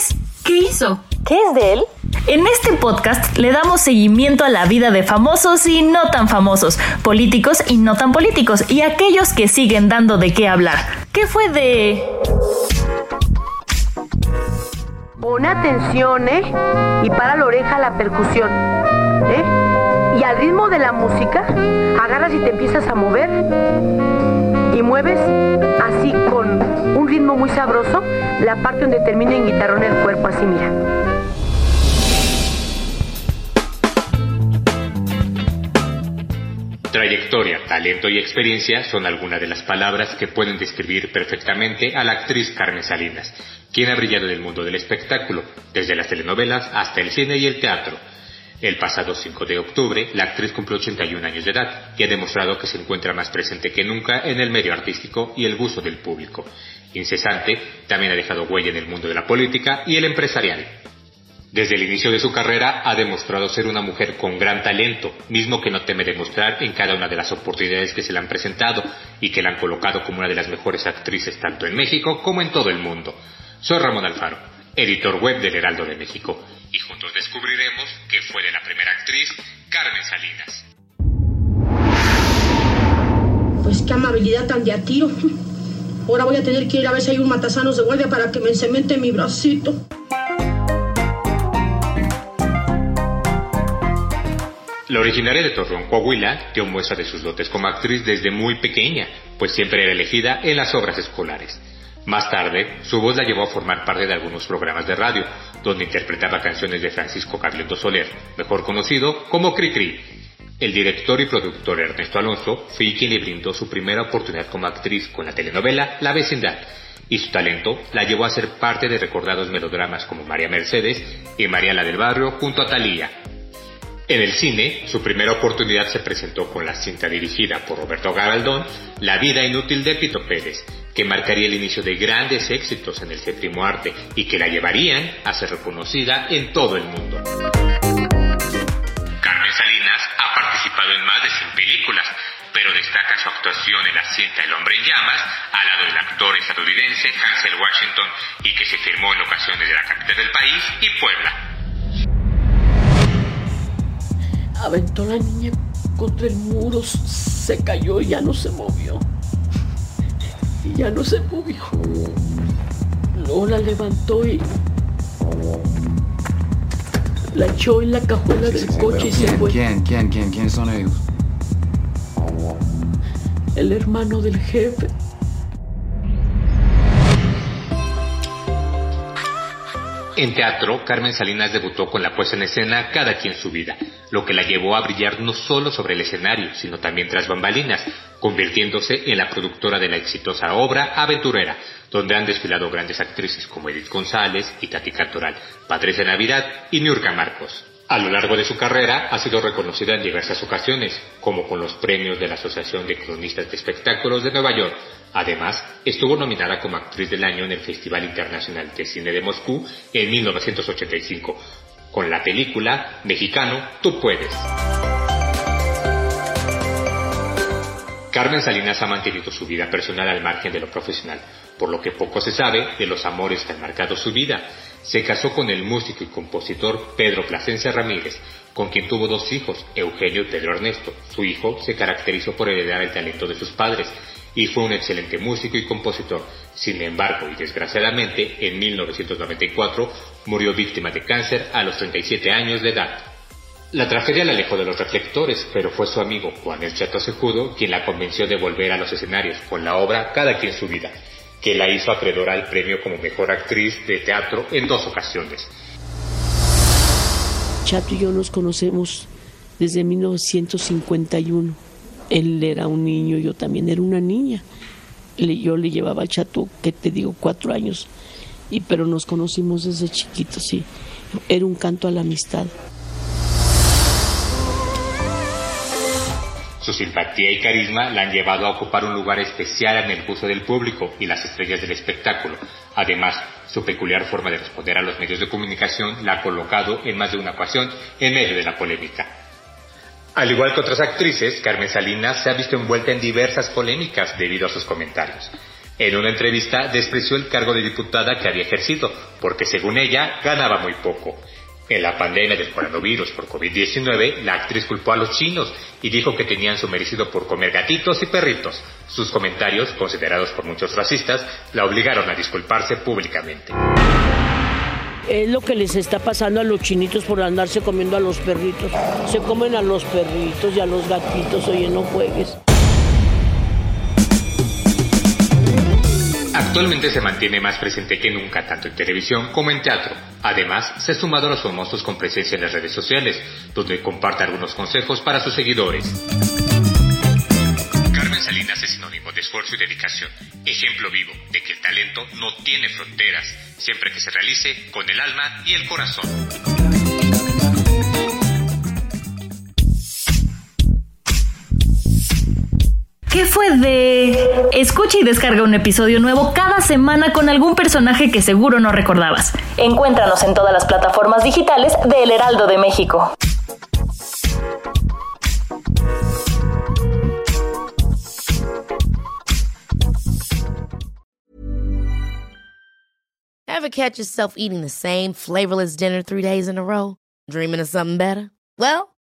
Es? ¿Qué hizo? ¿Qué es de él? En este podcast le damos seguimiento a la vida de famosos y no tan famosos, políticos y no tan políticos, y aquellos que siguen dando de qué hablar. ¿Qué fue de...? Pone atención, ¿eh? Y para la oreja la percusión, ¿eh? Y al ritmo de la música, agarras y te empiezas a mover. Y mueves así con un ritmo muy sabroso la parte donde termina en guitarrón el cuerpo, así mira. Trayectoria, talento y experiencia son algunas de las palabras que pueden describir perfectamente a la actriz Carmen Salinas, quien ha brillado en el mundo del espectáculo, desde las telenovelas hasta el cine y el teatro. El pasado 5 de octubre, la actriz cumplió 81 años de edad y ha demostrado que se encuentra más presente que nunca en el medio artístico y el gusto del público. Incesante, también ha dejado huella en el mundo de la política y el empresarial. Desde el inicio de su carrera ha demostrado ser una mujer con gran talento, mismo que no teme demostrar en cada una de las oportunidades que se le han presentado y que la han colocado como una de las mejores actrices tanto en México como en todo el mundo. Soy Ramón Alfaro, editor web del Heraldo de México, y juntos descubriremos qué fue de la primera actriz, Carmen Salinas. Pues qué amabilidad tan de a tiro. Ahora voy a tener que ir a ver si hay un matasanos de guardia para que me encemente mi bracito. La originaria de Torreón, Coahuila, dio muestra de sus dotes como actriz desde muy pequeña, pues siempre era elegida en las obras escolares. Más tarde, su voz la llevó a formar parte de algunos programas de radio, donde interpretaba canciones de Francisco Gabilondo Soler, mejor conocido como Cricri. El director y productor Ernesto Alonso fue quien le brindó su primera oportunidad como actriz con la telenovela La Vecindad, y su talento la llevó a ser parte de recordados melodramas como María Mercedes y María la del Barrio junto a Talía, en el cine, su primera oportunidad se presentó con la cinta dirigida por Roberto Gabaldón, La vida inútil de Pito Pérez, que marcaría el inicio de grandes éxitos en el séptimo arte y que la llevarían a ser reconocida en todo el mundo. Carmen Salinas ha participado en más de 100 películas, pero destaca su actuación en la cinta El hombre en llamas, al lado del actor estadounidense Hansel Washington, y que se firmó en ocasiones de la capital del país y Puebla. Aventó la niña contra el muro, se cayó y ya no se movió. Y ya no se movió. Luego la levantó y la echó en la cajuela del coche y se ¿Quién, fue. quién, quién, quién, quién son ellos? El hermano del jefe. En teatro, Carmen Salinas debutó con la puesta en escena Cada quien su vida, lo que la llevó a brillar no solo sobre el escenario, sino también tras bambalinas, convirtiéndose en la productora de la exitosa obra Aventurera, donde han desfilado grandes actrices como Edith González, Itati Cantoral, Padres de Navidad y Niurka Marcos. A lo largo de su carrera ha sido reconocida en diversas ocasiones, como con los premios de la Asociación de Cronistas de Espectáculos de Nueva York. Además, estuvo nominada como actriz del año en el Festival Internacional de Cine de Moscú en 1985, con la película Mexicano, Tú Puedes. Carmen Salinas ha mantenido su vida personal al margen de lo profesional, por lo que poco se sabe de los amores que han marcado su vida. Se casó con el músico y compositor Pedro Plasencia Ramírez, con quien tuvo dos hijos, Eugenio y Pedro Ernesto. Su hijo se caracterizó por heredar el talento de sus padres y fue un excelente músico y compositor. Sin embargo, y desgraciadamente, en 1994 murió víctima de cáncer a los 37 años de edad. La tragedia la alejó de los reflectores, pero fue su amigo Juan El Chato Acejudo quien la convenció de volver a los escenarios con la obra Cada quien su vida, que la hizo acreedora al premio como mejor actriz de teatro en dos ocasiones. Chato y yo nos conocemos desde 1951 Él era un niño, yo también era una niña. Yo le llevaba al chato, que te digo, cuatro años. Y, pero nos conocimos desde chiquitos, sí. Era un canto a la amistad. Su simpatía y carisma la han llevado a ocupar un lugar especial en el gusto del público y las estrellas del espectáculo. Además, su peculiar forma de responder a los medios de comunicación la ha colocado en más de una ocasión en medio de la polémica. Al igual que otras actrices, Carmen Salinas se ha visto envuelta en diversas polémicas debido a sus comentarios. En una entrevista despreció el cargo de diputada que había ejercido, porque según ella ganaba muy poco. En la pandemia del coronavirus por COVID-19, la actriz culpó a los chinos y dijo que tenían su merecido por comer gatitos y perritos. Sus comentarios, considerados por muchos racistas, la obligaron a disculparse públicamente. Es lo que les está pasando a los chinitos por andarse comiendo a los perritos. Se comen a los perritos y a los gatitos, oye, no juegues. Actualmente se mantiene más presente que nunca tanto en televisión como en teatro. Además, se ha sumado a los famosos con presencia en las redes sociales, donde comparte algunos consejos para sus seguidores. Carmen Salinas es sinónimo de esfuerzo y dedicación, ejemplo vivo de que el talento no tiene fronteras, siempre que se realice con el alma y el corazón. ¿Qué fue de...? Escucha y descarga un episodio nuevo cada semana con algún personaje que seguro no recordabas. Encuéntranos en todas las plataformas digitales de El Heraldo de México. Ever catch yourself eating the same flavorless dinner three days in a row? Dreaming of something better? Well,